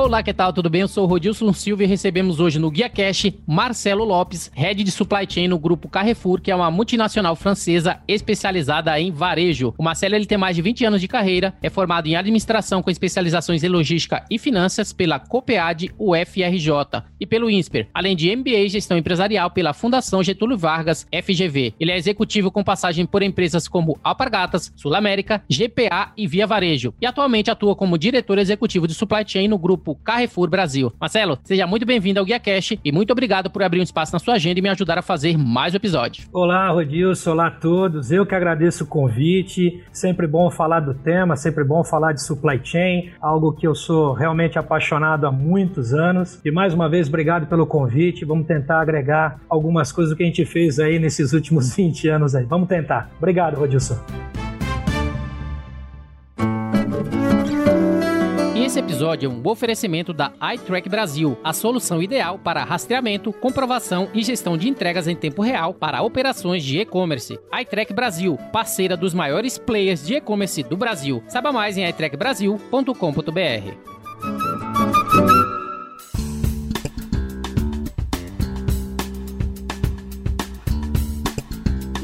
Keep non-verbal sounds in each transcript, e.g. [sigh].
Olá, que tal? Tudo bem? Eu sou o Rodilson Silva e recebemos hoje no Guia Cash Marcelo Lopes, Head de Supply Chain no grupo Carrefour, que é uma multinacional francesa especializada em varejo. O Marcelo ele tem mais de 20 anos de carreira, é formado em administração com especializações em logística e finanças pela COPEAD UFRJ e pelo INSPER, além de MBA em gestão empresarial pela Fundação Getúlio Vargas FGV. Ele é executivo com passagem por empresas como Alpargatas, Sul América, GPA e Via Varejo e atualmente atua como diretor executivo de Supply Chain no grupo Carrefour Brasil. Marcelo, seja muito bem-vindo ao Guia Cash e muito obrigado por abrir um espaço na sua agenda e me ajudar a fazer mais um episódio. Olá, Rodilson, olá a todos. Eu que agradeço o convite. Sempre bom falar do tema, sempre bom falar de supply chain, algo que eu sou realmente apaixonado há muitos anos. E mais uma vez, obrigado pelo convite. Vamos tentar agregar algumas coisas que a gente fez aí nesses últimos [laughs] 20 anos aí. Vamos tentar. Obrigado, Rodilson. Episódio é um oferecimento da iTrack Brasil, a solução ideal para rastreamento, comprovação e gestão de entregas em tempo real para operações de e-commerce. iTrack Brasil, parceira dos maiores players de e-commerce do Brasil. Saiba mais em iTrackbrasil.com.br.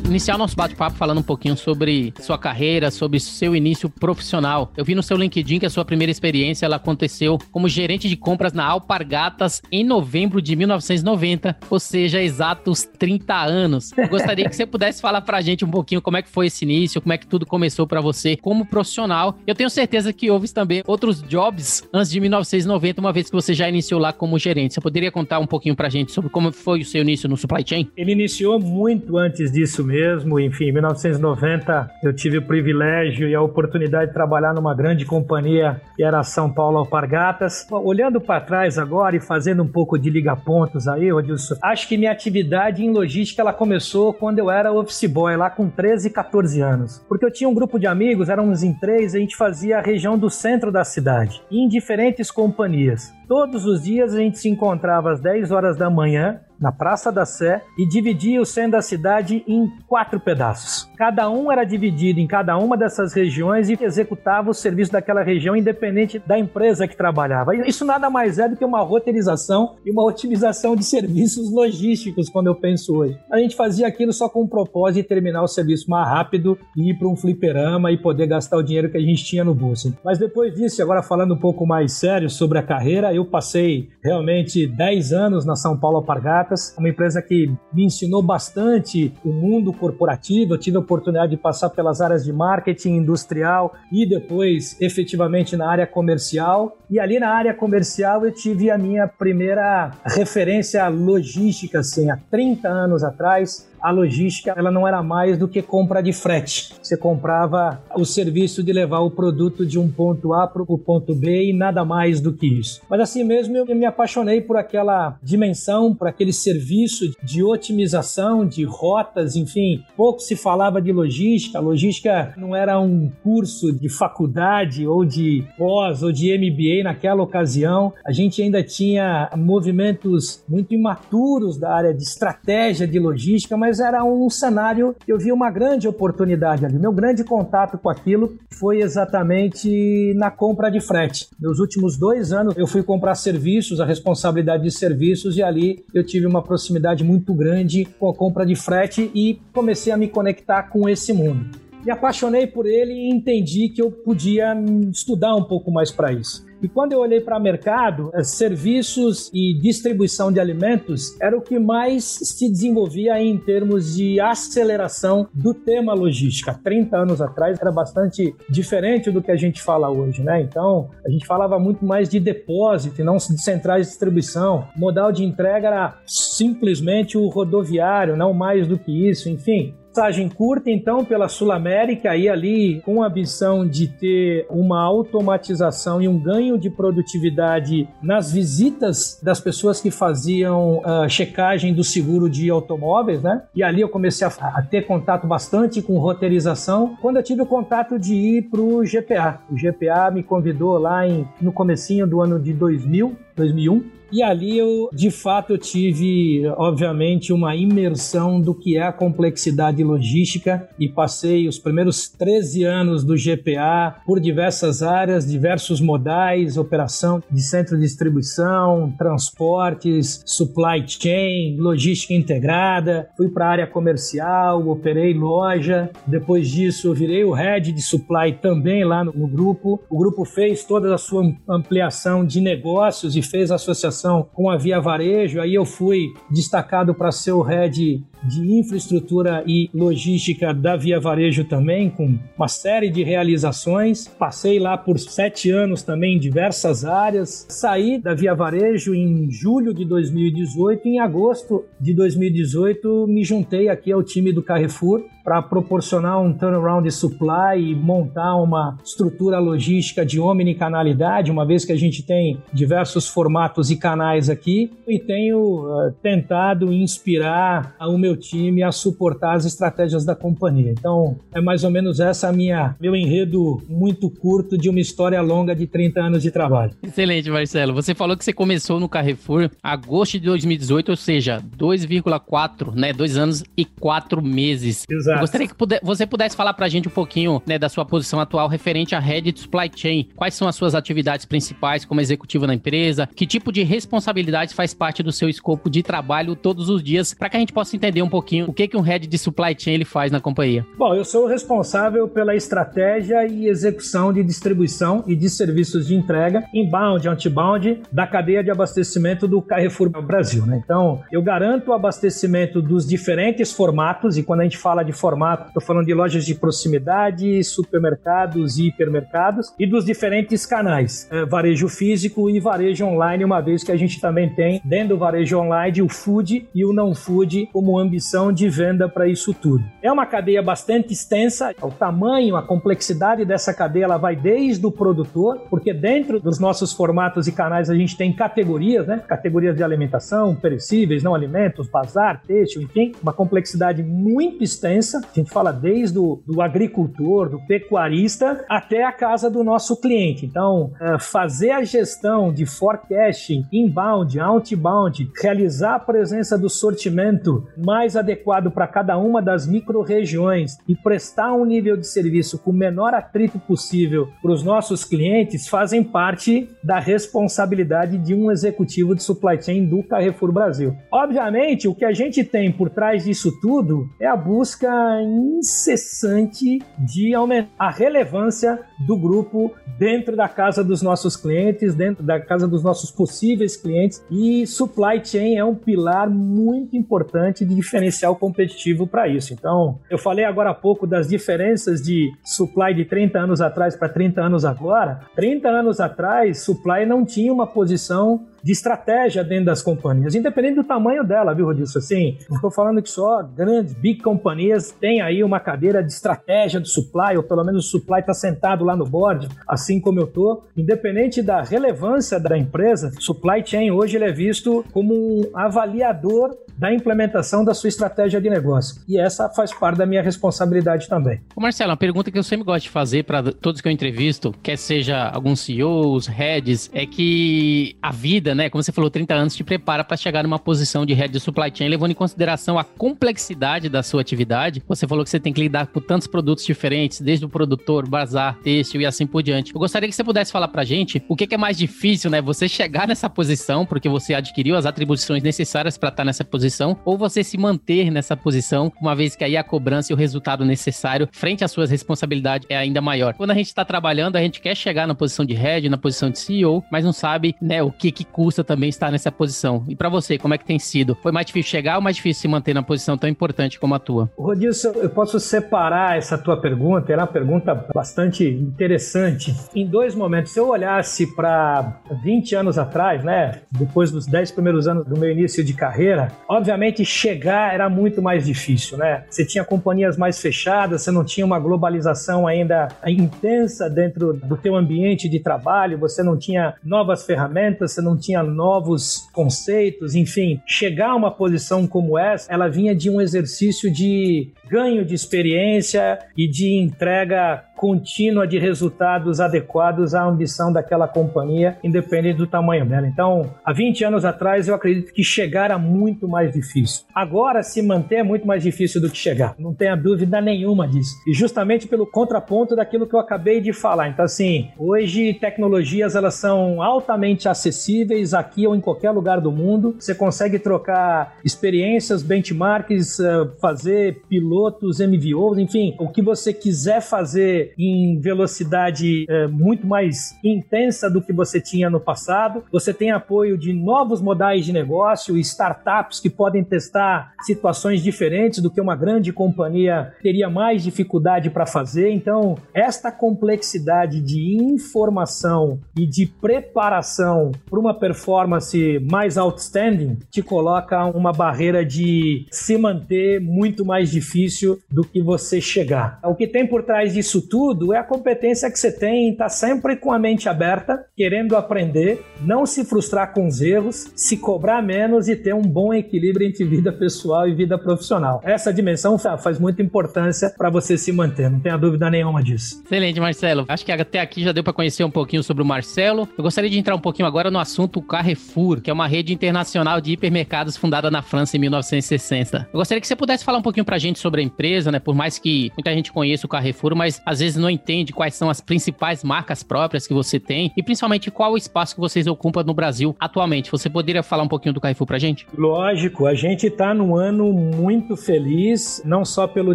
iniciar nosso bate-papo falando um pouquinho sobre sua carreira, sobre seu início profissional. Eu vi no seu LinkedIn que a sua primeira experiência ela aconteceu como gerente de compras na Alpargatas em novembro de 1990, ou seja, exatos 30 anos. Eu gostaria que você pudesse falar pra gente um pouquinho como é que foi esse início, como é que tudo começou para você como profissional. Eu tenho certeza que houve também outros jobs antes de 1990, uma vez que você já iniciou lá como gerente. Você poderia contar um pouquinho pra gente sobre como foi o seu início no supply chain? Ele iniciou muito antes disso mesmo mesmo. Enfim, em 1990 eu tive o privilégio e a oportunidade de trabalhar numa grande companhia que era São Paulo Alpargatas. Olhando para trás agora e fazendo um pouco de liga-pontos aí, Odilson, acho que minha atividade em logística ela começou quando eu era office boy, lá com 13, 14 anos. Porque eu tinha um grupo de amigos, éramos em três, a gente fazia a região do centro da cidade, em diferentes companhias. Todos os dias a gente se encontrava às 10 horas da manhã na Praça da Sé e dividia o centro da cidade em quatro pedaços. Cada um era dividido em cada uma dessas regiões e executava o serviço daquela região independente da empresa que trabalhava. Isso nada mais é do que uma roteirização e uma otimização de serviços logísticos, quando eu penso hoje. A gente fazia aquilo só com o propósito de terminar o serviço mais rápido e ir para um fliperama e poder gastar o dinheiro que a gente tinha no bolso. Mas depois disso, agora falando um pouco mais sério sobre a carreira, eu passei realmente 10 anos na São Paulo Alpargatas, uma empresa que me ensinou bastante o mundo corporativo. Eu tive a oportunidade de passar pelas áreas de marketing industrial e depois efetivamente na área comercial. E ali na área comercial eu tive a minha primeira referência logística, assim, há 30 anos atrás a logística ela não era mais do que compra de frete. Você comprava o serviço de levar o produto de um ponto A para o ponto B e nada mais do que isso. Mas assim mesmo eu me apaixonei por aquela dimensão, por aquele serviço de otimização de rotas, enfim. Pouco se falava de logística. Logística não era um curso de faculdade ou de pós ou de MBA naquela ocasião. A gente ainda tinha movimentos muito imaturos da área de estratégia de logística, mas mas era um cenário que eu vi uma grande oportunidade ali. Meu grande contato com aquilo foi exatamente na compra de frete. Nos últimos dois anos eu fui comprar serviços, a responsabilidade de serviços, e ali eu tive uma proximidade muito grande com a compra de frete e comecei a me conectar com esse mundo. Me apaixonei por ele e entendi que eu podia estudar um pouco mais para isso. E quando eu olhei para o mercado, eh, serviços e distribuição de alimentos era o que mais se desenvolvia em termos de aceleração do tema logística. 30 anos atrás era bastante diferente do que a gente fala hoje, né? Então, a gente falava muito mais de depósito e não de centrais de distribuição. O modal de entrega era simplesmente o rodoviário, não mais do que isso, enfim Passagem curta, então, pela Sul América e ali com a ambição de ter uma automatização e um ganho de produtividade nas visitas das pessoas que faziam uh, checagem do seguro de automóveis, né? E ali eu comecei a, a ter contato bastante com roteirização. Quando eu tive o contato de ir para o GPA. O GPA me convidou lá em, no comecinho do ano de 2000, 2001 e ali eu, de fato, eu tive, obviamente, uma imersão do que é a complexidade logística e passei os primeiros 13 anos do GPA por diversas áreas, diversos modais, operação de centro de distribuição, transportes, supply chain, logística integrada. Fui para a área comercial, operei loja. Depois disso, eu virei o head de supply também lá no, no grupo. O grupo fez toda a sua ampliação de negócios e fez associação com a Via Varejo, aí eu fui destacado para ser o head de infraestrutura e logística da Via Varejo também, com uma série de realizações. Passei lá por sete anos também em diversas áreas. Saí da Via Varejo em julho de 2018. Em agosto de 2018, me juntei aqui ao time do Carrefour para proporcionar um turnaround de supply e montar uma estrutura logística de omnicanalidade, uma vez que a gente tem diversos formatos e canais aqui, e tenho uh, tentado inspirar o meu time a suportar as estratégias da companhia. Então, é mais ou menos essa a minha meu enredo muito curto de uma história longa de 30 anos de trabalho. Excelente, Marcelo. Você falou que você começou no Carrefour agosto de 2018, ou seja, 2,4, né, dois anos e quatro meses. Exato. Eu gostaria que puder, você pudesse falar para a gente um pouquinho né, da sua posição atual referente à Head Supply Chain. Quais são as suas atividades principais como executivo na empresa? Que tipo de responsabilidades faz parte do seu escopo de trabalho todos os dias, para que a gente possa entender um pouquinho o que, que um Head de Supply Chain ele faz na companhia? Bom, eu sou o responsável pela estratégia e execução de distribuição e de serviços de entrega inbound, outbound da cadeia de abastecimento do Carrefour Brasil. Né? Então, eu garanto o abastecimento dos diferentes formatos, e quando a gente fala de formato. Estou falando de lojas de proximidade, supermercados e hipermercados e dos diferentes canais, é, varejo físico e varejo online, uma vez que a gente também tem dentro do varejo online o food e o não food como ambição de venda para isso tudo. É uma cadeia bastante extensa, o tamanho, a complexidade dessa cadeia ela vai desde o produtor, porque dentro dos nossos formatos e canais a gente tem categorias, né? Categorias de alimentação, perecíveis, não alimentos, bazar, têxtil, enfim, uma complexidade muito extensa a gente fala desde o do agricultor, do pecuarista, até a casa do nosso cliente. Então, é, fazer a gestão de forecasting, inbound, outbound, realizar a presença do sortimento mais adequado para cada uma das micro-regiões e prestar um nível de serviço com o menor atrito possível para os nossos clientes fazem parte da responsabilidade de um executivo de supply chain do Carrefour Brasil. Obviamente, o que a gente tem por trás disso tudo é a busca incessante de aumentar a relevância do grupo dentro da casa dos nossos clientes, dentro da casa dos nossos possíveis clientes. E supply chain é um pilar muito importante de diferencial competitivo para isso. Então, eu falei agora há pouco das diferenças de supply de 30 anos atrás para 30 anos agora. 30 anos atrás, supply não tinha uma posição de estratégia dentro das companhias, independente do tamanho dela, viu, Rodilson? Assim, estou falando que só grandes, big companhias têm aí uma cadeira de estratégia do supply, ou pelo menos o supply está sentado lá no board, assim como eu tô. Independente da relevância da empresa, supply chain hoje ele é visto como um avaliador da implementação da sua estratégia de negócio. E essa faz parte da minha responsabilidade também. Ô Marcelo, uma pergunta que eu sempre gosto de fazer para todos que eu entrevisto, quer seja alguns CEOs, heads, é que a vida, né, como você falou, 30 anos te prepara para chegar numa posição de head de supply chain, levando em consideração a complexidade da sua atividade. Você falou que você tem que lidar com tantos produtos diferentes, desde o produtor, bazar, têxtil e assim por diante. Eu gostaria que você pudesse falar pra gente o que é mais difícil, né, você chegar nessa posição, porque você adquiriu as atribuições necessárias para estar nessa posição posição, ou você se manter nessa posição, uma vez que aí a cobrança e o resultado necessário frente às suas responsabilidades é ainda maior. Quando a gente está trabalhando, a gente quer chegar na posição de head, na posição de CEO, mas não sabe, né, o que que custa também estar nessa posição. E para você, como é que tem sido? Foi mais difícil chegar ou mais difícil se manter na posição tão importante como a tua? Rodilson, eu posso separar essa tua pergunta, era uma pergunta bastante interessante. Em dois momentos, se eu olhasse para 20 anos atrás, né, depois dos 10 primeiros anos do meu início de carreira, Obviamente, chegar era muito mais difícil, né? Você tinha companhias mais fechadas, você não tinha uma globalização ainda intensa dentro do teu ambiente de trabalho, você não tinha novas ferramentas, você não tinha novos conceitos, enfim, chegar a uma posição como essa, ela vinha de um exercício de ganho de experiência e de entrega contínua de resultados adequados à ambição daquela companhia, independente do tamanho dela. Então, há 20 anos atrás, eu acredito que chegar era muito mais difícil. Agora, se manter é muito mais difícil do que chegar. Não tenha dúvida nenhuma disso. E justamente pelo contraponto daquilo que eu acabei de falar. Então, assim, hoje tecnologias elas são altamente acessíveis aqui ou em qualquer lugar do mundo. Você consegue trocar experiências, benchmarks, eh, fazer pilotos, MVOs, enfim, o que você quiser fazer em velocidade é, muito mais intensa do que você tinha no passado. Você tem apoio de novos modais de negócio, startups que podem testar situações diferentes do que uma grande companhia teria mais dificuldade para fazer. Então, esta complexidade de informação e de preparação para uma performance mais outstanding te coloca uma barreira de se manter muito mais difícil do que você chegar. O que tem por trás disso tudo é a competência que você tem em estar tá sempre com a mente aberta, querendo aprender, não se frustrar com os erros, se cobrar menos e ter um bom equilíbrio entre vida pessoal e vida profissional. Essa dimensão faz muita importância para você se manter, não tenha dúvida nenhuma disso. Excelente, Marcelo. Acho que até aqui já deu para conhecer um pouquinho sobre o Marcelo. Eu gostaria de entrar um pouquinho agora no assunto Carrefour, que é uma rede internacional de hipermercados fundada na França em 1960. Eu gostaria que você pudesse falar um pouquinho para a gente sobre a empresa, né? Por mais que muita gente conheça o Carrefour, mas às vezes não entende quais são as principais marcas próprias que você tem e principalmente qual o espaço que vocês ocupam no Brasil atualmente. Você poderia falar um pouquinho do Carrefour pra gente? Lógico, a gente está num ano muito feliz, não só pelo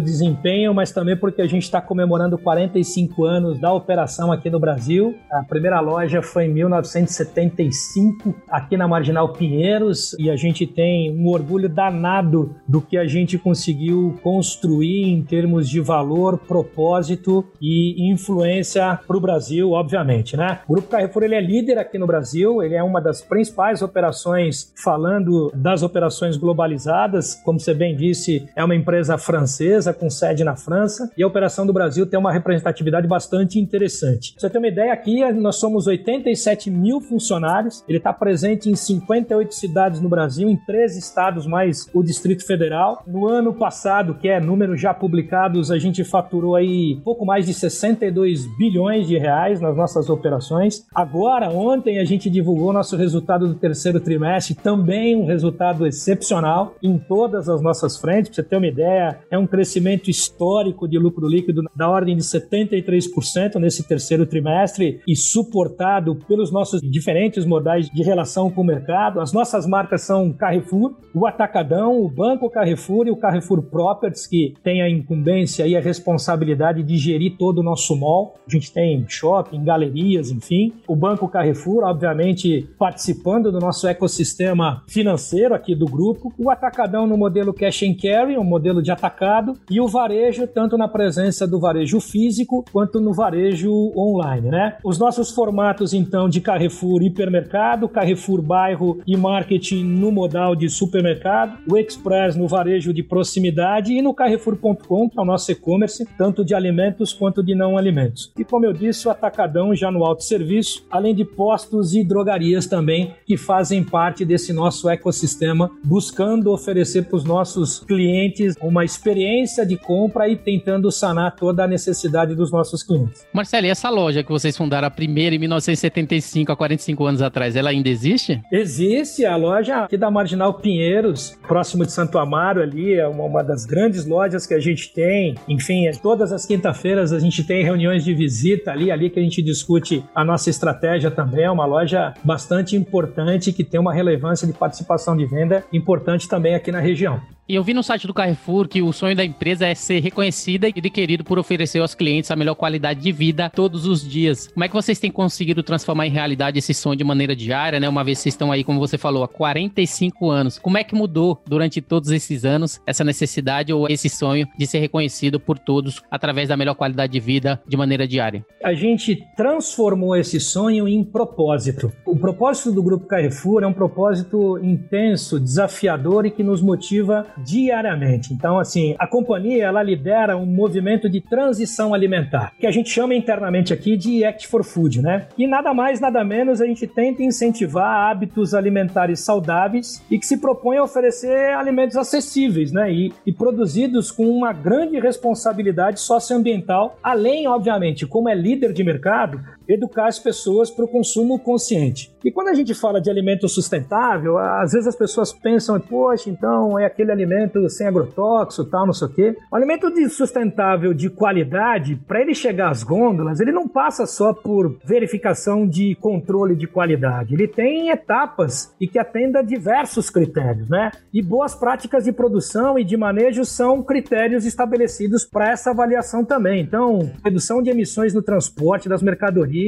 desempenho, mas também porque a gente está comemorando 45 anos da operação aqui no Brasil. A primeira loja foi em 1975, aqui na Marginal Pinheiros, e a gente tem um orgulho danado do que a gente conseguiu construir em termos de valor, propósito e influência para o Brasil, obviamente, né? O Grupo Carrefour ele é líder aqui no Brasil, ele é uma das principais operações, falando das operações globalizadas, como você bem disse, é uma empresa francesa com sede na França e a operação do Brasil tem uma representatividade bastante interessante. Pra você ter uma ideia, aqui nós somos 87 mil funcionários, ele está presente em 58 cidades no Brasil, em três estados mais o Distrito Federal. No ano passado, que é números já publicados, a gente faturou aí pouco mais de 62 bilhões de reais nas nossas operações. Agora, ontem, a gente divulgou nosso resultado do terceiro trimestre, também um resultado excepcional em todas as nossas frentes. Para você ter uma ideia, é um crescimento histórico de lucro líquido da ordem de 73% nesse terceiro trimestre e suportado pelos nossos diferentes modais de relação com o mercado. As nossas marcas são Carrefour, o Atacadão, o Banco Carrefour e o Carrefour Properties, que tem a incumbência e a responsabilidade de gerir todo o nosso mall. A gente tem shopping, galerias, enfim. O Banco Carrefour, obviamente, participando do nosso ecossistema financeiro aqui do grupo. O Atacadão no modelo cash and carry, um modelo de atacado. E o varejo, tanto na presença do varejo físico quanto no varejo online, né? Os nossos formatos, então, de Carrefour hipermercado, Carrefour bairro e marketing no modal de supermercado, o Express no varejo de proximidade e no Carrefour.com, que é o nosso e-commerce, tanto de alimentos quanto de não alimentos. E como eu disse, o atacadão já no autosserviço, além de postos e drogarias também, que fazem parte desse nosso ecossistema, buscando oferecer para os nossos clientes uma experiência de compra e tentando sanar toda a necessidade dos nossos clientes. Marcelo, e essa loja que vocês fundaram a primeira em 1975, há 45 anos atrás, ela ainda existe? Existe, a loja aqui da Marginal Pinheiros, próximo de Santo Amaro ali, é uma, uma das grandes lojas que a gente tem. Enfim, é todas as quinta-feiras a gente tem reuniões de visita ali, ali que a gente discute a nossa estratégia também. É uma loja bastante importante que tem uma relevância de participação de venda importante também aqui na região. E eu vi no site do Carrefour que o sonho da empresa é ser reconhecida e adquirido por oferecer aos clientes a melhor qualidade de vida todos os dias. Como é que vocês têm conseguido transformar em realidade esse sonho de maneira diária, né? Uma vez vocês estão aí, como você falou, há 45 anos. Como é que mudou durante todos esses anos essa necessidade ou esse sonho de ser reconhecido por todos através da melhor qualidade de vida de maneira diária? A gente transformou esse sonho em propósito. O propósito do Grupo Carrefour é um propósito intenso, desafiador e que nos motiva diariamente. Então, assim, a companhia ela lidera um movimento de transição alimentar, que a gente chama internamente aqui de Act for Food, né? E nada mais, nada menos a gente tenta incentivar hábitos alimentares saudáveis e que se propõe a oferecer alimentos acessíveis, né? E, e produzidos com uma grande responsabilidade socioambiental, além, obviamente, como é líder de mercado, educar as pessoas para o consumo consciente. E quando a gente fala de alimento sustentável, às vezes as pessoas pensam, poxa, então é aquele alimento sem agrotóxico, tal, não sei o quê. O alimento de sustentável de qualidade, para ele chegar às gôndolas, ele não passa só por verificação de controle de qualidade. Ele tem etapas e que atenda diversos critérios, né? E boas práticas de produção e de manejo são critérios estabelecidos para essa avaliação também. Então, redução de emissões no transporte das mercadorias,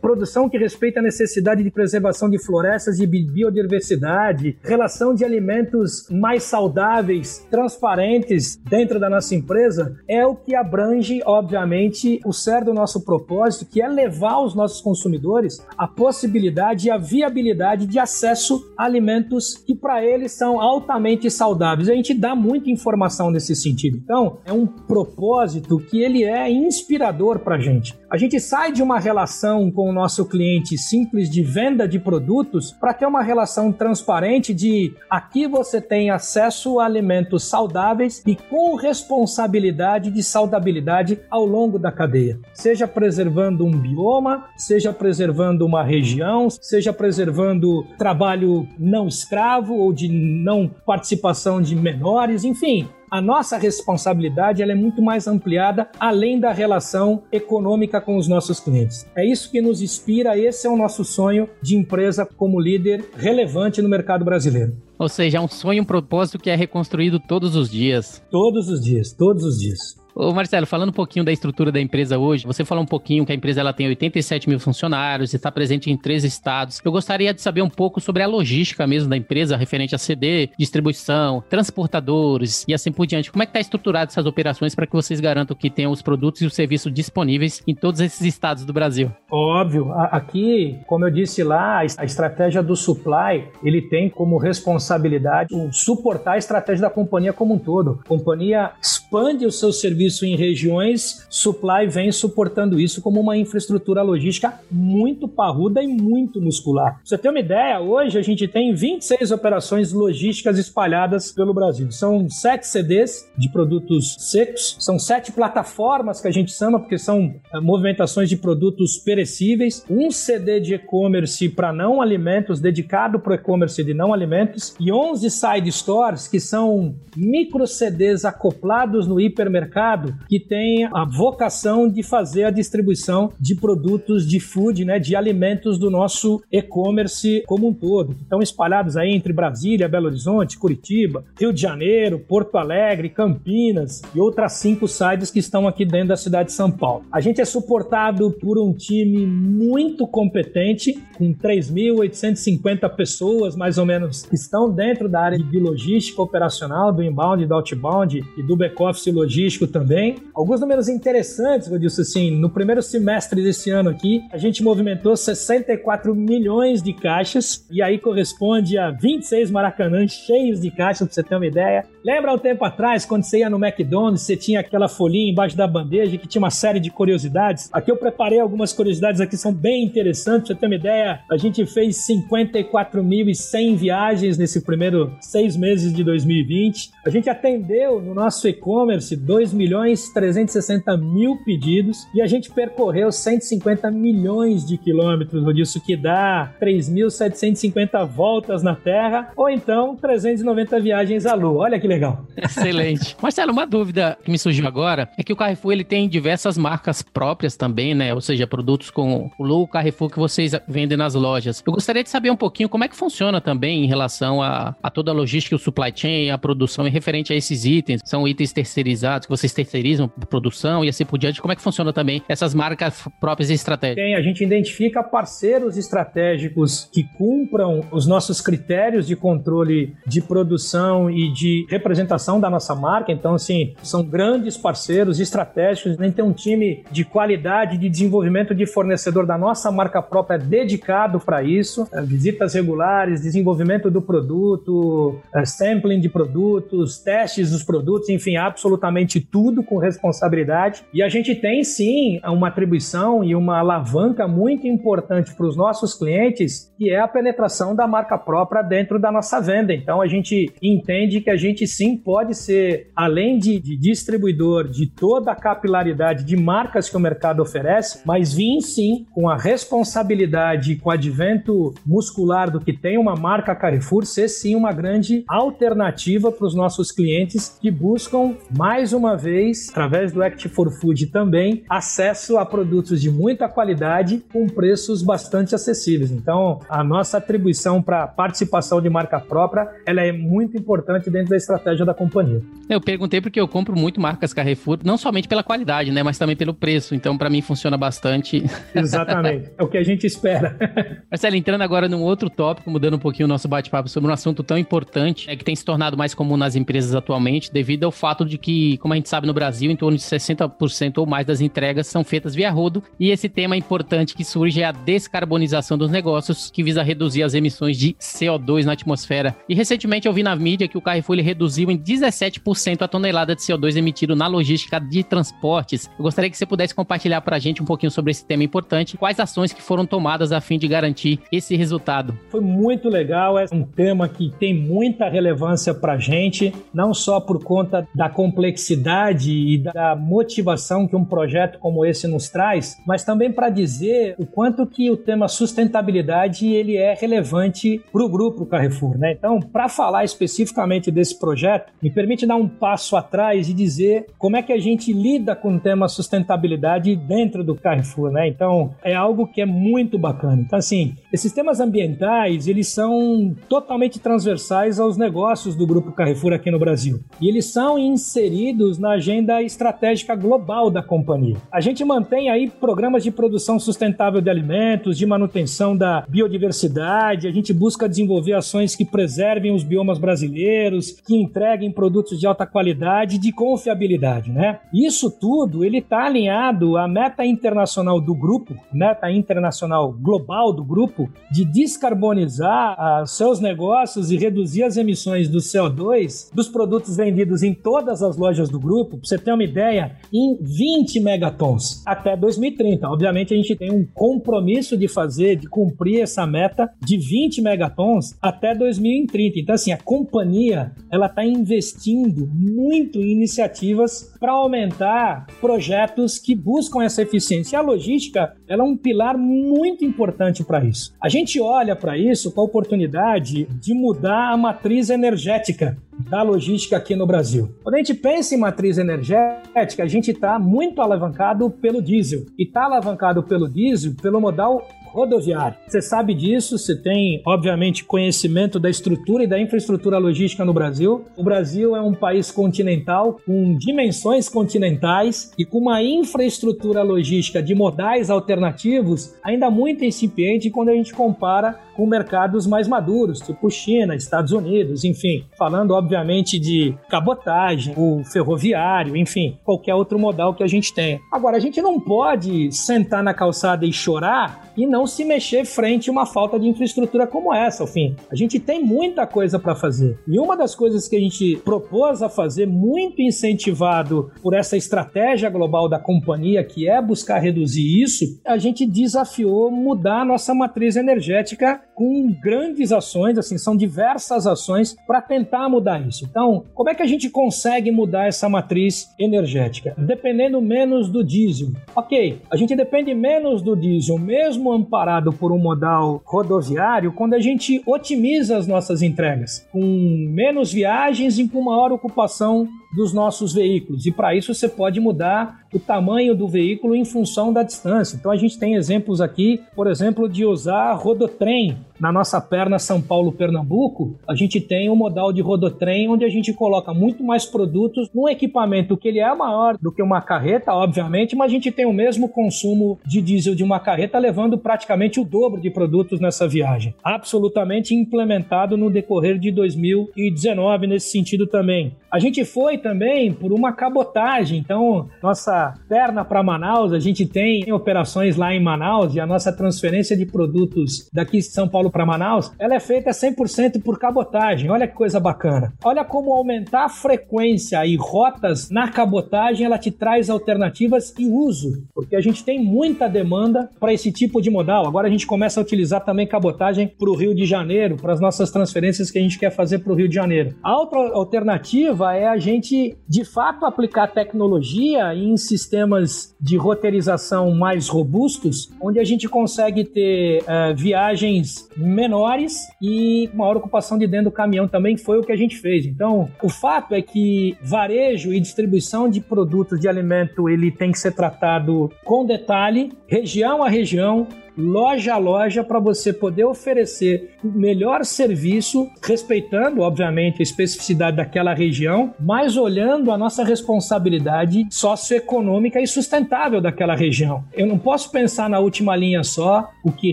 produção que respeita a necessidade de preservação de florestas e biodiversidade, relação de alimentos mais saudáveis, transparentes dentro da nossa empresa, é o que abrange, obviamente, o cerne do nosso propósito, que é levar os nossos consumidores a possibilidade e a viabilidade de acesso a alimentos que para eles são altamente saudáveis. A gente dá muita informação nesse sentido. Então, é um propósito que ele é inspirador para a gente. A gente sai de uma relação com o nosso cliente simples de venda de produtos para ter uma relação transparente de aqui você tem acesso a alimentos saudáveis e com responsabilidade de saudabilidade ao longo da cadeia. Seja preservando um bioma, seja preservando uma região, seja preservando trabalho não escravo ou de não participação de menores, enfim, a nossa responsabilidade ela é muito mais ampliada além da relação econômica com os nossos clientes. É isso que nos inspira, esse é o nosso sonho de empresa como líder relevante no mercado brasileiro. Ou seja, é um sonho, um propósito que é reconstruído todos os dias. Todos os dias, todos os dias. Ô Marcelo, falando um pouquinho da estrutura da empresa hoje, você falou um pouquinho que a empresa ela tem 87 mil funcionários, está presente em três estados. Eu gostaria de saber um pouco sobre a logística mesmo da empresa, referente a CD, distribuição, transportadores e assim por diante. Como é que está estruturada essas operações para que vocês garantam que tenham os produtos e os serviços disponíveis em todos esses estados do Brasil? Óbvio. Aqui, como eu disse lá, a estratégia do supply, ele tem como responsabilidade suportar a estratégia da companhia como um todo. A companhia expande os seus serviços serviço em regiões, Supply vem suportando isso como uma infraestrutura logística muito parruda e muito muscular. Pra você ter uma ideia, hoje a gente tem 26 operações logísticas espalhadas pelo Brasil. São sete CDs de produtos secos, são sete plataformas que a gente chama, porque são é, movimentações de produtos perecíveis, um CD de e-commerce para não alimentos, dedicado para o e-commerce de não alimentos, e 11 side stores, que são micro CDs acoplados no hipermercado mercado que tem a vocação de fazer a distribuição de produtos de food, né, de alimentos do nosso e-commerce como um todo, que estão espalhados aí entre Brasília, Belo Horizonte, Curitiba, Rio de Janeiro, Porto Alegre, Campinas e outras cinco sites que estão aqui dentro da cidade de São Paulo. A gente é suportado por um time muito competente, com 3.850 pessoas, mais ou menos, que estão dentro da área de logística operacional, do inbound, do outbound e do back-office logístico também também. Alguns números interessantes, eu disse assim, no primeiro semestre desse ano aqui, a gente movimentou 64 milhões de caixas, e aí corresponde a 26 Maracanãs cheios de caixas, pra você ter uma ideia. Lembra um tempo atrás, quando você ia no McDonald's, você tinha aquela folhinha embaixo da bandeja que tinha uma série de curiosidades? Aqui eu preparei algumas curiosidades aqui, são bem interessantes, pra você ter uma ideia. A gente fez 54.100 viagens nesse primeiro seis meses de 2020. A gente atendeu no nosso e-commerce 2 milhões milhões 360 mil pedidos e a gente percorreu 150 milhões de quilômetros, isso que dá 3.750 voltas na Terra ou então 390 viagens à Lua. Olha que legal. Excelente. [laughs] Marcelo, uma dúvida que me surgiu agora é que o Carrefour ele tem diversas marcas próprias também, né? Ou seja, produtos com o logo Carrefour que vocês vendem nas lojas. Eu gostaria de saber um pouquinho como é que funciona também em relação a, a toda a logística, o supply chain, a produção e referente a esses itens. São itens terceirizados que vocês terceirizam produção e assim por diante. Como é que funciona também essas marcas próprias e estratégicas? Tem, a gente identifica parceiros estratégicos que cumpram os nossos critérios de controle de produção e de representação da nossa marca. Então, assim, são grandes parceiros estratégicos. A gente tem um time de qualidade de desenvolvimento de fornecedor da nossa marca própria dedicado para isso. É, visitas regulares, desenvolvimento do produto, é, sampling de produtos, testes dos produtos, enfim, absolutamente tudo com responsabilidade. E a gente tem sim uma atribuição e uma alavanca muito importante para os nossos clientes, que é a penetração da marca própria dentro da nossa venda. Então a gente entende que a gente sim pode ser, além de, de distribuidor de toda a capilaridade de marcas que o mercado oferece, mas vir sim com a responsabilidade, com o advento muscular do que tem uma marca Carrefour, ser sim uma grande alternativa para os nossos clientes que buscam, mais uma vez, através do Act for Food também, acesso a produtos de muita qualidade com preços bastante acessíveis. Então, a nossa atribuição para participação de marca própria, ela é muito importante dentro da estratégia da companhia. Eu perguntei porque eu compro muito marcas Carrefour, não somente pela qualidade, né, mas também pelo preço. Então, para mim funciona bastante. [laughs] Exatamente. é o que a gente espera. [laughs] Marcelo, entrando agora num outro tópico, mudando um pouquinho o nosso bate-papo sobre um assunto tão importante, é que tem se tornado mais comum nas empresas atualmente, devido ao fato de que, como a gente sabe no Brasil, em torno de 60% ou mais das entregas são feitas via rodo, e esse tema importante que surge é a descarbonização dos negócios, que visa reduzir as emissões de CO2 na atmosfera. E recentemente eu vi na mídia que o Carrefour reduziu em 17% a tonelada de CO2 emitido na logística de transportes. Eu gostaria que você pudesse compartilhar para a gente um pouquinho sobre esse tema importante, quais ações que foram tomadas a fim de garantir esse resultado. Foi muito legal, é um tema que tem muita relevância para a gente, não só por conta da complexidade e da motivação que um projeto como esse nos traz, mas também para dizer o quanto que o tema sustentabilidade ele é relevante para o grupo Carrefour, né? Então, para falar especificamente desse projeto, me permite dar um passo atrás e dizer como é que a gente lida com o tema sustentabilidade dentro do Carrefour, né? Então, é algo que é muito bacana. Então, assim, esses temas ambientais, eles são totalmente transversais aos negócios do grupo Carrefour aqui no Brasil. E eles são inseridos na agenda estratégica global da companhia. A gente mantém aí programas de produção sustentável de alimentos, de manutenção da biodiversidade, a gente busca desenvolver ações que preservem os biomas brasileiros, que entreguem produtos de alta qualidade e de confiabilidade, né? Isso tudo, ele está alinhado à meta internacional do grupo, meta internacional global do grupo, de descarbonizar ah, seus negócios e reduzir as emissões do CO2 dos produtos vendidos em todas as lojas do grupo, para você ter uma ideia, em 20 megatons até 2030. Obviamente a gente tem um compromisso de fazer, de cumprir essa meta de 20 megatons até 2030. Então assim, a companhia ela está investindo muito em iniciativas para aumentar projetos que buscam essa eficiência. E a logística ela é um pilar muito importante para isso. A gente olha para isso com a oportunidade de mudar a matriz energética da logística aqui no Brasil. Quando a gente pensa em matriz energética, a gente está muito alavancado pelo diesel. E está alavancado pelo diesel pelo modal rodoviário. Você sabe disso, você tem, obviamente, conhecimento da estrutura e da infraestrutura logística no Brasil. O Brasil é um país continental com dimensões continentais e com uma infraestrutura logística de modais alternativos ainda muito incipiente quando a gente compara com mercados mais maduros, tipo China, Estados Unidos, enfim, falando obviamente de cabotagem, o ferroviário, enfim, qualquer outro modal que a gente tenha. Agora, a gente não pode sentar na calçada e chorar e não se mexer frente a uma falta de infraestrutura como essa, ao fim. A gente tem muita coisa para fazer. E uma das coisas que a gente propôs a fazer, muito incentivado por essa estratégia global da companhia, que é buscar reduzir isso, a gente desafiou mudar a nossa matriz energética com grandes ações, assim, são diversas ações para tentar mudar isso. Então, como é que a gente consegue mudar essa matriz energética? Dependendo menos do diesel. Ok, a gente depende menos do diesel, mesmo amparado por um modal rodoviário quando a gente otimiza as nossas entregas, com menos viagens e com maior ocupação dos nossos veículos. E para isso você pode mudar o tamanho do veículo em função da distância. Então a gente tem exemplos aqui, por exemplo, de usar rodotrem. Na nossa perna São Paulo-Pernambuco, a gente tem um modal de rodotrem onde a gente coloca muito mais produtos num equipamento que ele é maior do que uma carreta, obviamente, mas a gente tem o mesmo consumo de diesel de uma carreta, levando praticamente o dobro de produtos nessa viagem. Absolutamente implementado no decorrer de 2019 nesse sentido também. A gente foi também por uma cabotagem, então nossa perna para Manaus, a gente tem operações lá em Manaus e a nossa transferência de produtos daqui de São Paulo para Manaus, ela é feita 100% por cabotagem. Olha que coisa bacana. Olha como aumentar a frequência e rotas na cabotagem, ela te traz alternativas e uso, porque a gente tem muita demanda para esse tipo de modal. Agora a gente começa a utilizar também cabotagem para o Rio de Janeiro, para as nossas transferências que a gente quer fazer para o Rio de Janeiro. A outra alternativa é a gente de fato aplicar tecnologia em sistemas de roteirização mais robustos, onde a gente consegue ter uh, viagens menores e maior ocupação de dentro do caminhão também foi o que a gente fez. Então, o fato é que varejo e distribuição de produtos de alimento ele tem que ser tratado com detalhe, região a região, loja a loja para você poder oferecer o melhor serviço, respeitando, obviamente, a especificidade daquela região, mas olhando a nossa responsabilidade socioeconômica e sustentável daquela região. Eu não posso pensar na última linha só o que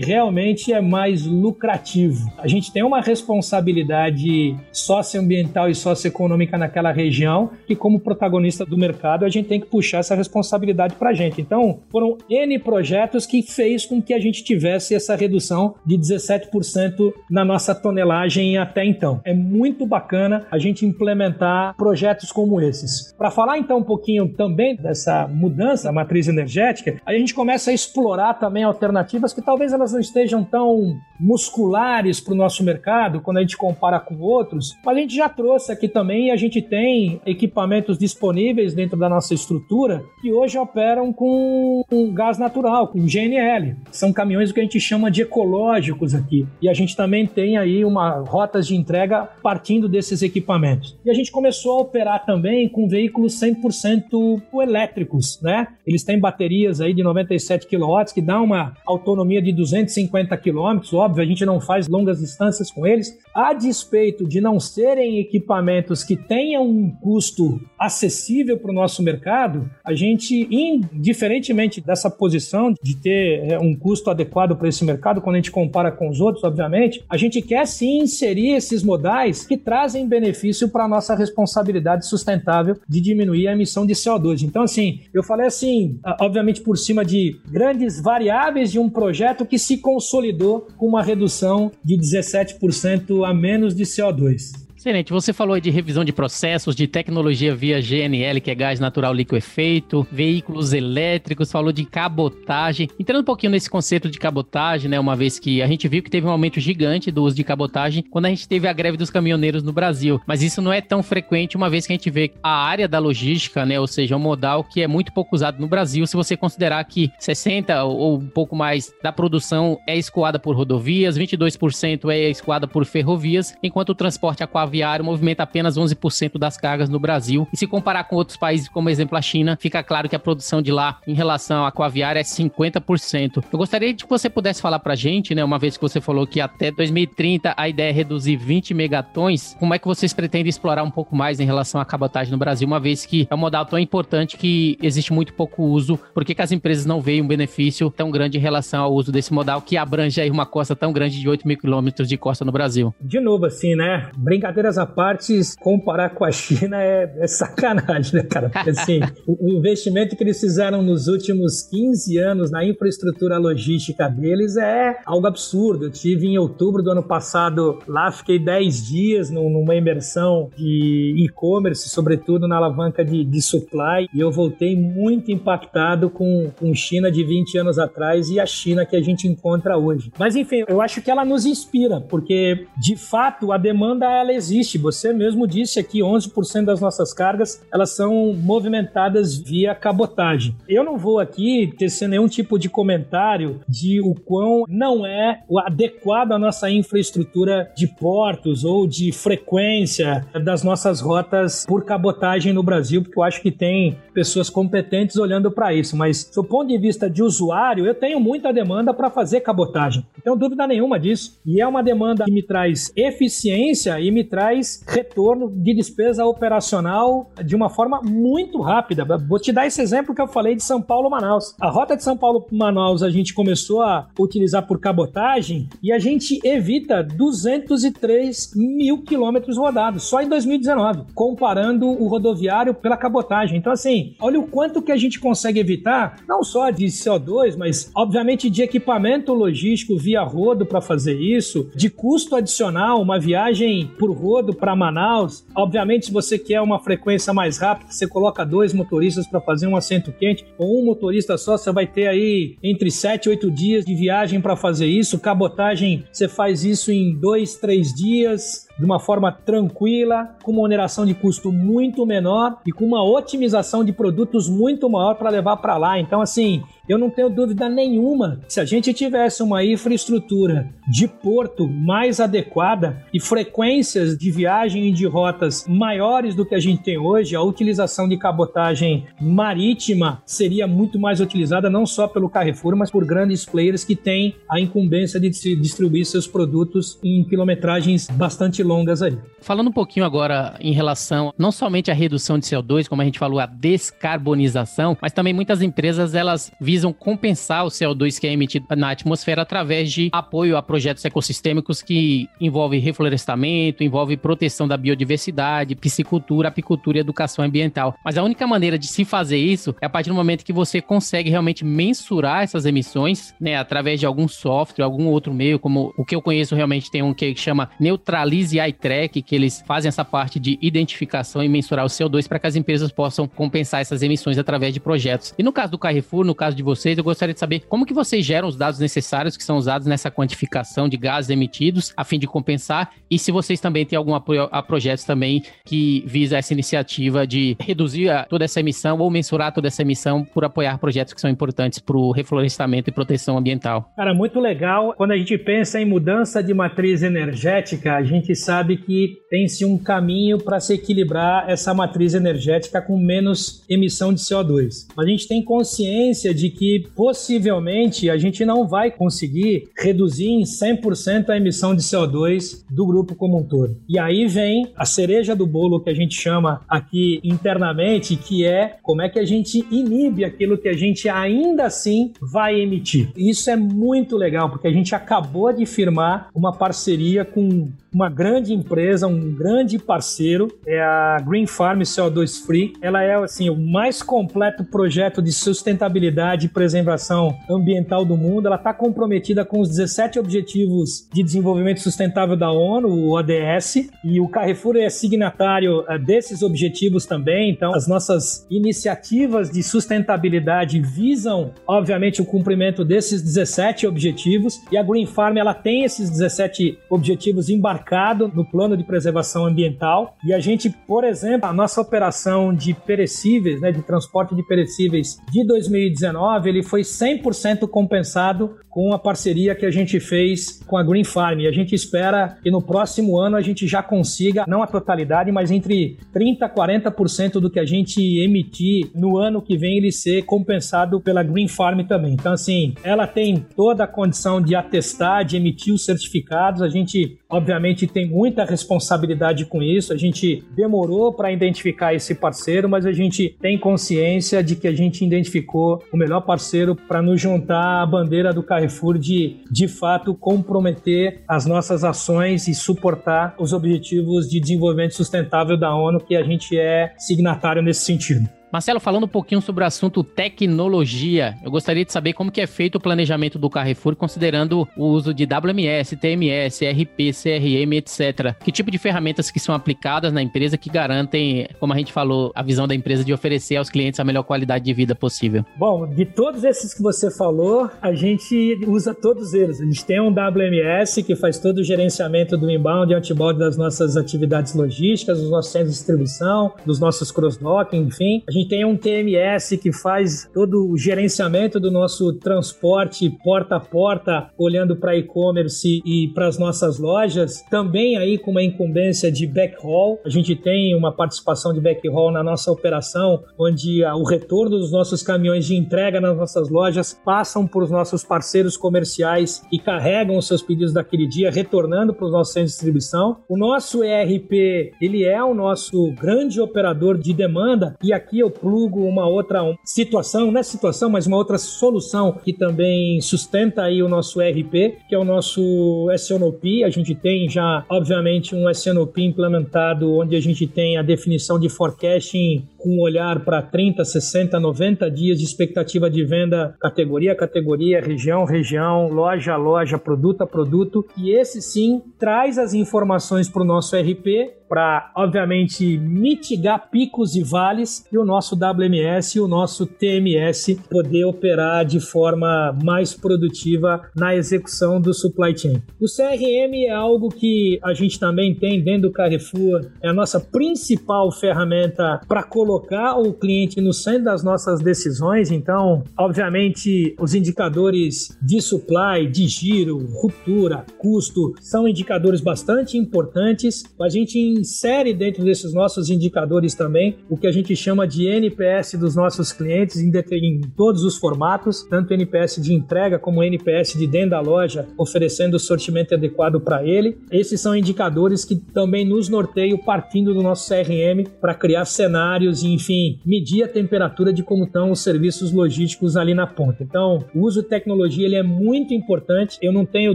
realmente é mais lucrativo. A gente tem uma responsabilidade socioambiental e socioeconômica naquela região e como protagonista do mercado a gente tem que puxar essa responsabilidade para a gente. Então, foram N projetos que fez com que a gente gente tivesse essa redução de 17% na nossa tonelagem até então. É muito bacana a gente implementar projetos como esses. Para falar então um pouquinho também dessa mudança da matriz energética, a gente começa a explorar também alternativas que talvez elas não estejam tão musculares para o nosso mercado quando a gente compara com outros, mas a gente já trouxe aqui também e a gente tem equipamentos disponíveis dentro da nossa estrutura que hoje operam com, com gás natural, com GNL. São caminhões que a gente chama de ecológicos aqui. E a gente também tem aí uma rotas de entrega partindo desses equipamentos. E a gente começou a operar também com veículos 100% elétricos, né? Eles têm baterias aí de 97 kW que dá uma autonomia de 250 km. Óbvio, a gente não faz longas distâncias com eles. A despeito de não serem equipamentos que tenham um custo acessível para o nosso mercado, a gente, indiferentemente dessa posição de ter é, um custo custo adequado para esse mercado, quando a gente compara com os outros, obviamente, a gente quer sim inserir esses modais que trazem benefício para a nossa responsabilidade sustentável de diminuir a emissão de CO2. Então, assim, eu falei assim, obviamente por cima de grandes variáveis de um projeto que se consolidou com uma redução de 17% a menos de CO2. Excelente. Você falou de revisão de processos, de tecnologia via GNL, que é gás natural liquefeito, veículos elétricos, falou de cabotagem. Entrando um pouquinho nesse conceito de cabotagem, né? Uma vez que a gente viu que teve um aumento gigante do uso de cabotagem quando a gente teve a greve dos caminhoneiros no Brasil. Mas isso não é tão frequente, uma vez que a gente vê a área da logística, né? Ou seja, um modal que é muito pouco usado no Brasil, se você considerar que 60% ou um pouco mais da produção é escoada por rodovias, 22% é escoada por ferrovias, enquanto o transporte aquaviário aviário movimenta apenas 11% das cargas no Brasil. E se comparar com outros países, como exemplo a China, fica claro que a produção de lá em relação à aquaviária é 50%. Eu gostaria de que você pudesse falar pra gente, né, uma vez que você falou que até 2030 a ideia é reduzir 20 megatons, como é que vocês pretendem explorar um pouco mais em relação à cabotagem no Brasil, uma vez que é um modal tão importante que existe muito pouco uso, por que, que as empresas não veem um benefício tão grande em relação ao uso desse modal que abrange aí uma costa tão grande de 8 mil quilômetros de costa no Brasil? De novo, assim, né? Brincadeira brincadeiras à parte, comparar com a China é, é sacanagem, né, cara? Porque, assim, o, o, investimento que eles fizeram nos últimos 15 anos na infraestrutura logística deles é algo absurdo. Eu tive em outubro do ano passado lá, fiquei 10 dias numa imersão de e-commerce, sobretudo na alavanca de, de supply, e eu voltei muito impactado com, com China de 20 anos atrás e a China que a gente encontra hoje. Mas enfim, eu acho que ela nos inspira, porque de fato a demanda ela existe existe. Você mesmo disse aqui, 11% das nossas cargas elas são movimentadas via cabotagem. Eu não vou aqui tecer nenhum tipo de comentário de o quão não é adequado à nossa infraestrutura de portos ou de frequência das nossas rotas por cabotagem no Brasil, porque eu acho que tem pessoas competentes olhando para isso. Mas, do ponto de vista de usuário, eu tenho muita demanda para fazer cabotagem. Não tenho dúvida nenhuma disso. E é uma demanda que me traz eficiência e me traz retorno de despesa operacional de uma forma muito rápida. Vou te dar esse exemplo que eu falei de São Paulo-Manaus. A rota de São Paulo-Manaus a gente começou a utilizar por cabotagem e a gente evita 203 mil quilômetros rodados só em 2019, comparando o rodoviário pela cabotagem. Então, assim, olha o quanto que a gente consegue evitar, não só de CO2, mas obviamente de equipamento logístico via rodo para fazer isso, de custo adicional, uma viagem por rodo para Manaus. Obviamente, se você quer uma frequência mais rápida, você coloca dois motoristas para fazer um assento quente, ou um motorista só, você vai ter aí entre 7 e 8 dias de viagem para fazer isso. Cabotagem, você faz isso em dois, três dias de uma forma tranquila, com uma oneração de custo muito menor e com uma otimização de produtos muito maior para levar para lá. Então, assim, eu não tenho dúvida nenhuma, se a gente tivesse uma infraestrutura de porto mais adequada e frequências de viagem e de rotas maiores do que a gente tem hoje, a utilização de cabotagem marítima seria muito mais utilizada não só pelo Carrefour, mas por grandes players que têm a incumbência de distribuir seus produtos em quilometragens bastante longas aí. Falando um pouquinho agora em relação não somente à redução de CO2, como a gente falou, a descarbonização, mas também muitas empresas elas visam compensar o CO2 que é emitido na atmosfera através de apoio a projetos ecossistêmicos que envolvem reflorestamento, envolve proteção da biodiversidade, piscicultura, apicultura e educação ambiental. Mas a única maneira de se fazer isso é a partir do momento que você consegue realmente mensurar essas emissões, né, através de algum software, algum outro meio, como o que eu conheço realmente tem um que chama Neutralize Eye Track, que eles fazem essa parte de identificação e mensurar o CO2 para que as empresas possam compensar essas emissões através de projetos. E no caso do Carrefour, no caso de vocês, eu gostaria de saber como que vocês geram os dados necessários que são usados nessa quantificação de gases emitidos a fim de compensar e se vocês também têm algum apoio a projetos também que visa essa iniciativa de reduzir toda essa emissão ou mensurar toda essa emissão por apoiar projetos que são importantes para o reflorestamento e proteção ambiental. Cara, muito legal. Quando a gente pensa em mudança de matriz energética, a gente sabe que tem-se um caminho para se equilibrar essa matriz energética com menos emissão de CO2. A gente tem consciência de que possivelmente a gente não vai conseguir reduzir em 100% a emissão de CO2 do grupo como um todo. E aí vem a cereja do bolo que a gente chama aqui internamente, que é como é que a gente inibe aquilo que a gente ainda assim vai emitir. Isso é muito legal, porque a gente acabou de firmar uma parceria com uma grande empresa, um grande parceiro, é a Green Farm CO2 Free. Ela é assim o mais completo projeto de sustentabilidade e preservação ambiental do mundo. Ela está comprometida com os 17 Objetivos de Desenvolvimento Sustentável da ONU, o ODS, e o Carrefour é signatário é, desses objetivos também. Então, as nossas iniciativas de sustentabilidade visam, obviamente, o cumprimento desses 17 objetivos. E a Green Farm ela tem esses 17 objetivos embarcados embarcado no plano de preservação ambiental. E a gente, por exemplo, a nossa operação de perecíveis, né, de transporte de perecíveis de 2019, ele foi 100% compensado com a parceria que a gente fez com a Green Farm. E a gente espera que no próximo ano a gente já consiga, não a totalidade, mas entre 30% a 40% do que a gente emitir no ano que vem ele ser compensado pela Green Farm também. Então, assim, ela tem toda a condição de atestar, de emitir os certificados. A gente, obviamente, obviamente muita responsabilidade com isso. A gente demorou para identificar esse parceiro, mas a gente tem consciência de que a gente identificou o melhor parceiro para nos juntar à bandeira do Carrefour de, de fato, comprometer as nossas ações e suportar os objetivos de desenvolvimento sustentável da ONU, que a gente é signatário nesse sentido. Marcelo, falando um pouquinho sobre o assunto tecnologia, eu gostaria de saber como que é feito o planejamento do Carrefour, considerando o uso de WMS, TMS, RP, CRM, etc. Que tipo de ferramentas que são aplicadas na empresa que garantem, como a gente falou, a visão da empresa de oferecer aos clientes a melhor qualidade de vida possível? Bom, de todos esses que você falou, a gente usa todos eles. A gente tem um WMS que faz todo o gerenciamento do inbound e outbound das nossas atividades logísticas, dos nossos centros de distribuição, dos nossos cross-docking, enfim. A gente tem um TMS que faz todo o gerenciamento do nosso transporte porta a porta, olhando para e-commerce e para as nossas lojas. Também aí com uma incumbência de backhaul. A gente tem uma participação de backhaul na nossa operação, onde o retorno dos nossos caminhões de entrega nas nossas lojas passam por os nossos parceiros comerciais e carregam os seus pedidos daquele dia, retornando para os nossos centros de distribuição. O nosso ERP, ele é o nosso grande operador de demanda e aqui eu plugo uma outra situação, não é situação, mas uma outra solução que também sustenta aí o nosso ERP, que é o nosso SNOP. A gente tem já, obviamente, um SNOP implementado onde a gente tem a definição de forecasting com um olhar para 30, 60, 90 dias de expectativa de venda, categoria a categoria, região região, loja a loja, produto a produto. E esse sim traz as informações para o nosso RP para, obviamente, mitigar picos e vales e o nosso WMS e o nosso TMS poder operar de forma mais produtiva na execução do supply chain. O CRM é algo que a gente também tem dentro do Carrefour, é a nossa principal ferramenta para colocar o cliente no centro das nossas decisões. Então, obviamente, os indicadores de supply, de giro, ruptura, custo são indicadores bastante importantes. A gente insere dentro desses nossos indicadores também o que a gente chama de NPS dos nossos clientes em, em todos os formatos, tanto NPS de entrega como NPS de dentro da loja, oferecendo o sortimento adequado para ele. Esses são indicadores que também nos norteiam partindo do nosso CRM para criar cenários e, enfim, medir a temperatura de como estão os serviços logísticos ali na ponta. Então, o uso de tecnologia ele é muito importante. Eu não tenho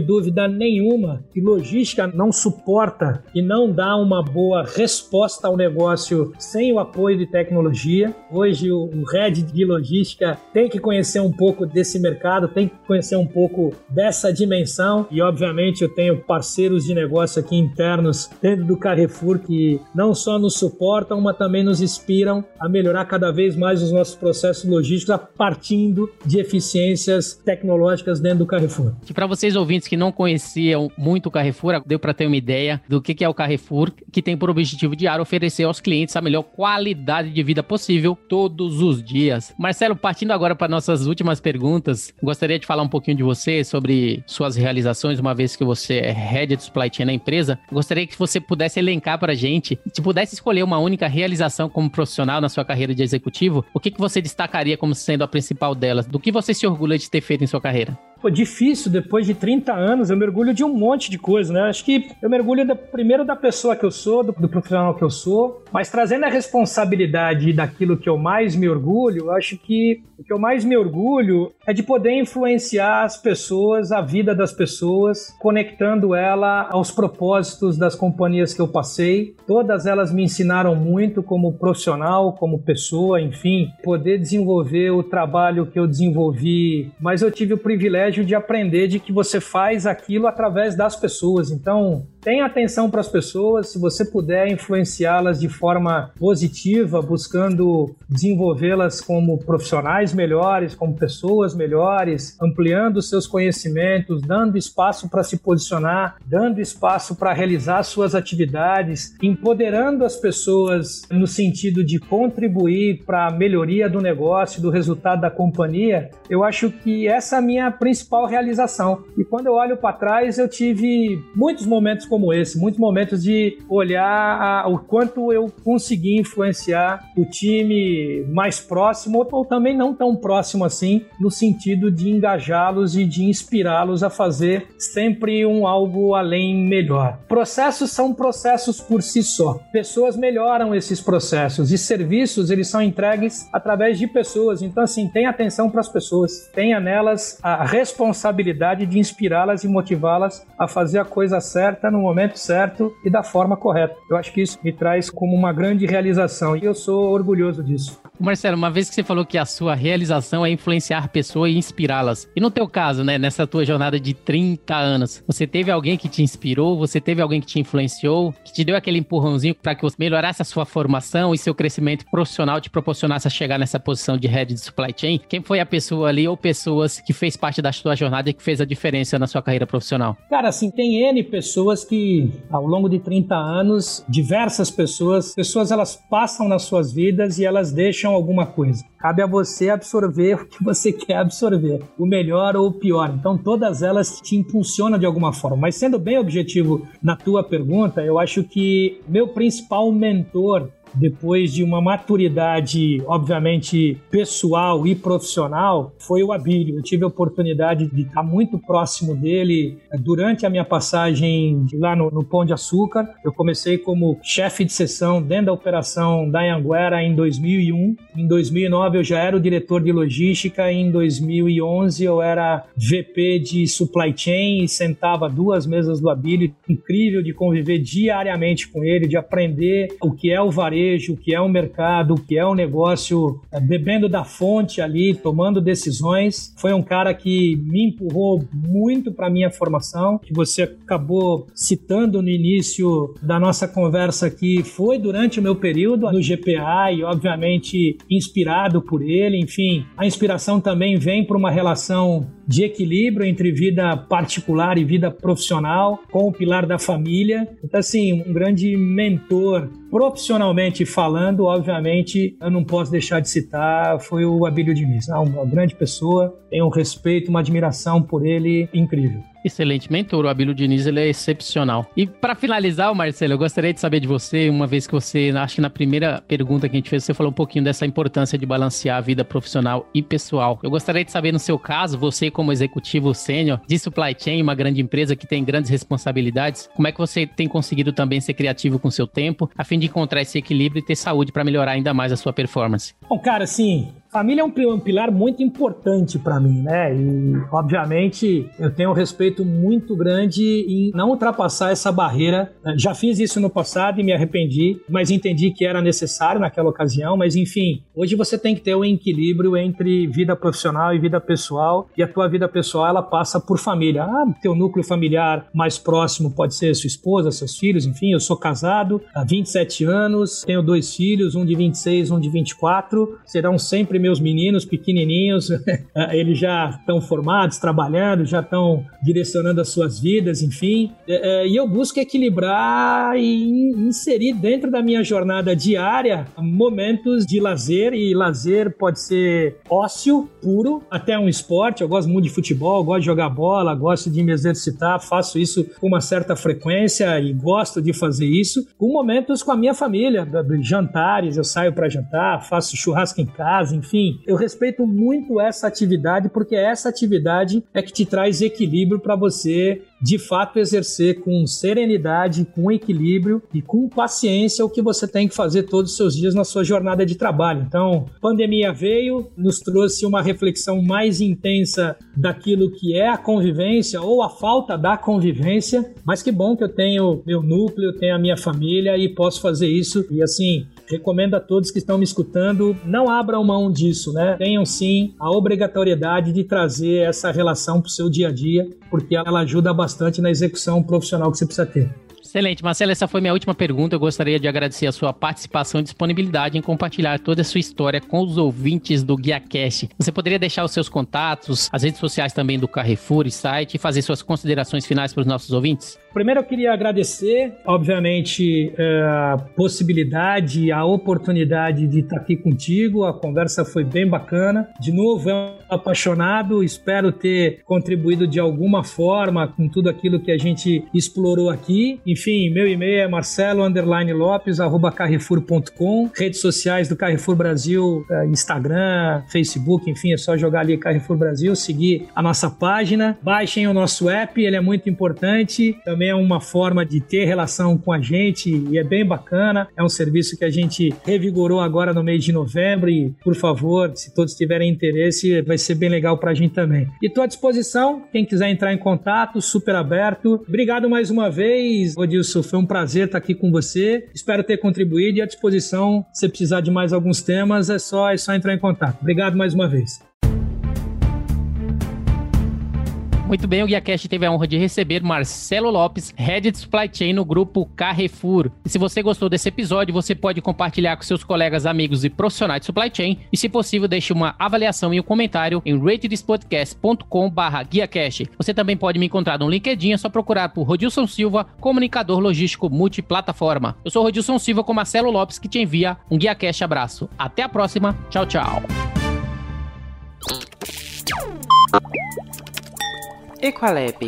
dúvida nenhuma que logística não suporta e não dá uma boa resposta ao negócio sem o apoio de tecnologia. Hoje o, head de logística tem que conhecer um pouco desse mercado, tem que conhecer um pouco dessa dimensão e obviamente eu tenho parceiros de negócio aqui internos dentro do Carrefour que não só nos suportam, mas também nos inspiram a melhorar cada vez mais os nossos processos logísticos partindo de eficiências tecnológicas dentro do Carrefour. E para vocês ouvintes que não conheciam muito o Carrefour, deu para ter uma ideia do que é o Carrefour, que tem por objetivo diário oferecer aos clientes a melhor qualidade de vida possível todos os dias. Marcelo, partindo agora para nossas últimas perguntas, gostaria de falar um pouquinho de você, sobre suas realizações, uma vez que você é head de supply chain na empresa. Gostaria que você pudesse elencar para gente, se pudesse escolher uma única realização como profissional na sua carreira de executivo, o que, que você destacaria como sendo a principal delas? Do que você se orgulha de ter feito em sua carreira? Pô, difícil, depois de 30 anos, eu mergulho de um monte de coisa, né? Acho que eu mergulho da, primeiro da pessoa que eu sou, do, do, profissional que eu sou, mas trazendo a responsabilidade daquilo que eu mais me orgulho, acho que o que eu mais me orgulho é de poder influenciar as pessoas, a vida das pessoas, conectando ela aos propósitos das companhias que eu passei. Todas elas me ensinaram muito como profissional, como pessoa, enfim, poder desenvolver o trabalho que eu desenvolvi, mas eu tive o privilégio privilégio de aprender de que você faz aquilo através das pessoas. Então, tenha atenção para as pessoas, se você puder influenciá-las de forma positiva, buscando desenvolvê-las como profissionais melhores, como pessoas melhores, ampliando seus conhecimentos, dando espaço para se posicionar, dando espaço para realizar suas atividades, empoderando as pessoas no sentido de contribuir para a melhoria do negócio, do resultado da companhia, eu acho que essa é a minha principal realização. E quando eu olho para trás, eu tive muitos momentos como esse, muitos momentos de olhar a, o quanto eu consegui influenciar o time mais próximo ou, ou também não tão próximo assim, no sentido de engajá-los e de inspirá-los a fazer sempre um algo além melhor. Processos são processos por si só. Pessoas melhoram esses processos e serviços eles são entregues através de pessoas. Então assim, tenha atenção para as pessoas, tenha nelas a responsabilidade de inspirá-las e motivá-las a fazer a coisa certa momento certo e da forma correta. Eu acho que isso me traz como uma grande realização e eu sou orgulhoso disso. Marcelo, uma vez que você falou que a sua realização é influenciar pessoas e inspirá-las. E no teu caso, né, nessa tua jornada de 30 anos, você teve alguém que te inspirou, você teve alguém que te influenciou, que te deu aquele empurrãozinho para que você melhorasse a sua formação e seu crescimento profissional te proporcionasse a chegar nessa posição de head de supply chain? Quem foi a pessoa ali ou pessoas que fez parte da sua jornada e que fez a diferença na sua carreira profissional? Cara, assim, tem N pessoas que ao longo de 30 anos, diversas pessoas, pessoas elas passam nas suas vidas e elas deixam alguma coisa. Cabe a você absorver [laughs] o que você quer absorver, o melhor ou o pior. Então, todas elas te impulsionam de alguma forma. Mas, sendo bem objetivo na tua pergunta, eu acho que meu principal mentor depois de uma maturidade, obviamente, pessoal e profissional, foi o Abílio. Eu tive a oportunidade de estar muito próximo dele eh, durante a minha passagem lá no, no Pão de Açúcar. Eu comecei como chefe de sessão dentro da operação da Anguera em 2001. Em 2009 eu já era o diretor de logística. Em 2011 eu era VP de supply chain e sentava duas mesas do Abílio. Incrível de conviver diariamente com ele, de aprender o que é o varejo varejo, que é um mercado, que é um negócio, é, bebendo da fonte ali, tomando decisões. Foi um cara que me empurrou muito para minha formação, que você acabou citando no início da nossa conversa aqui, foi durante o meu período no GPA e obviamente inspirado por ele, enfim, a inspiração também vem para uma relação de equilíbrio entre vida particular e vida profissional, com o pilar da família. Então, assim, um grande mentor profissionalmente falando, obviamente, eu não posso deixar de citar, foi o Abílio Diniz. É uma grande pessoa, tenho um respeito, uma admiração por ele incrível. Excelente mentor, o Abílio Diniz, ele é excepcional. E para finalizar, Marcelo, eu gostaria de saber de você, uma vez que você, acho que na primeira pergunta que a gente fez, você falou um pouquinho dessa importância de balancear a vida profissional e pessoal. Eu gostaria de saber, no seu caso, você como executivo sênior de supply chain, uma grande empresa que tem grandes responsabilidades, como é que você tem conseguido também ser criativo com seu tempo, a fim de encontrar esse equilíbrio e ter saúde para melhorar ainda mais a sua performance? Bom, cara, assim, Família é um pilar muito importante para mim, né? E, obviamente, eu tenho um respeito muito grande em não ultrapassar essa barreira. Já fiz isso no passado e me arrependi, mas entendi que era necessário naquela ocasião. Mas, enfim, hoje você tem que ter um equilíbrio entre vida profissional e vida pessoal. E a tua vida pessoal, ela passa por família. Ah, teu núcleo familiar mais próximo pode ser sua esposa, seus filhos, enfim. Eu sou casado há 27 anos, tenho dois filhos, um de 26, um de 24. Serão sempre meus meninos pequenininhos, [laughs] eles já estão formados, trabalhando, já estão direcionando as suas vidas, enfim. É, é, e eu busco equilibrar e inserir dentro da minha jornada diária momentos de lazer, e lazer pode ser ócio puro, até um esporte. Eu gosto muito de futebol, gosto de jogar bola, gosto de me exercitar, faço isso com uma certa frequência e gosto de fazer isso. Com momentos com a minha família, jantares, eu saio para jantar, faço churrasco em casa, enfim enfim, eu respeito muito essa atividade porque essa atividade é que te traz equilíbrio para você de fato exercer com serenidade, com equilíbrio e com paciência o que você tem que fazer todos os seus dias na sua jornada de trabalho. Então, pandemia veio, nos trouxe uma reflexão mais intensa daquilo que é a convivência ou a falta da convivência, mas que bom que eu tenho meu núcleo, tenho a minha família e posso fazer isso. E assim, recomendo a todos que estão me escutando, não abram mão disso, né? Tenham sim a obrigatoriedade de trazer essa relação para o seu dia a dia, porque ela ajuda bastante na execução profissional que você precisa ter. Excelente. Marcelo, essa foi minha última pergunta. Eu gostaria de agradecer a sua participação e disponibilidade em compartilhar toda a sua história com os ouvintes do GuiaCast. Você poderia deixar os seus contatos, as redes sociais também do Carrefour e site e fazer suas considerações finais para os nossos ouvintes? Primeiro eu queria agradecer, obviamente, é, a possibilidade, a oportunidade de estar aqui contigo. A conversa foi bem bacana. De novo, é um apaixonado. Espero ter contribuído de alguma forma com tudo aquilo que a gente explorou aqui. Enfim, meu e-mail é marcelo lopes arroba carrefour.com. Redes sociais do Carrefour Brasil, é, Instagram, Facebook, enfim, é só jogar ali Carrefour Brasil, seguir a nossa página. Baixem o nosso app, ele é muito importante. Também também é uma forma de ter relação com a gente e é bem bacana. É um serviço que a gente revigorou agora no mês de novembro e, por favor, se todos tiverem interesse, vai ser bem legal para a gente também. E estou à disposição, quem quiser entrar em contato, super aberto. Obrigado mais uma vez, Odilson, foi um prazer estar aqui com você. Espero ter contribuído e à disposição, se precisar de mais alguns temas, é só, é só entrar em contato. Obrigado mais uma vez. Muito bem, o GuiaCast teve a honra de receber Marcelo Lopes, Head de Supply Chain no grupo Carrefour. E se você gostou desse episódio, você pode compartilhar com seus colegas, amigos e profissionais de Supply Chain. E se possível, deixe uma avaliação e um comentário em ratedspodcast.com.br GuiaCast. Você também pode me encontrar no LinkedIn, é só procurar por Rodilson Silva, comunicador logístico multiplataforma. Eu sou Rodilson Silva com Marcelo Lopes, que te envia um GuiaCast abraço. Até a próxima, tchau, tchau. Equalab.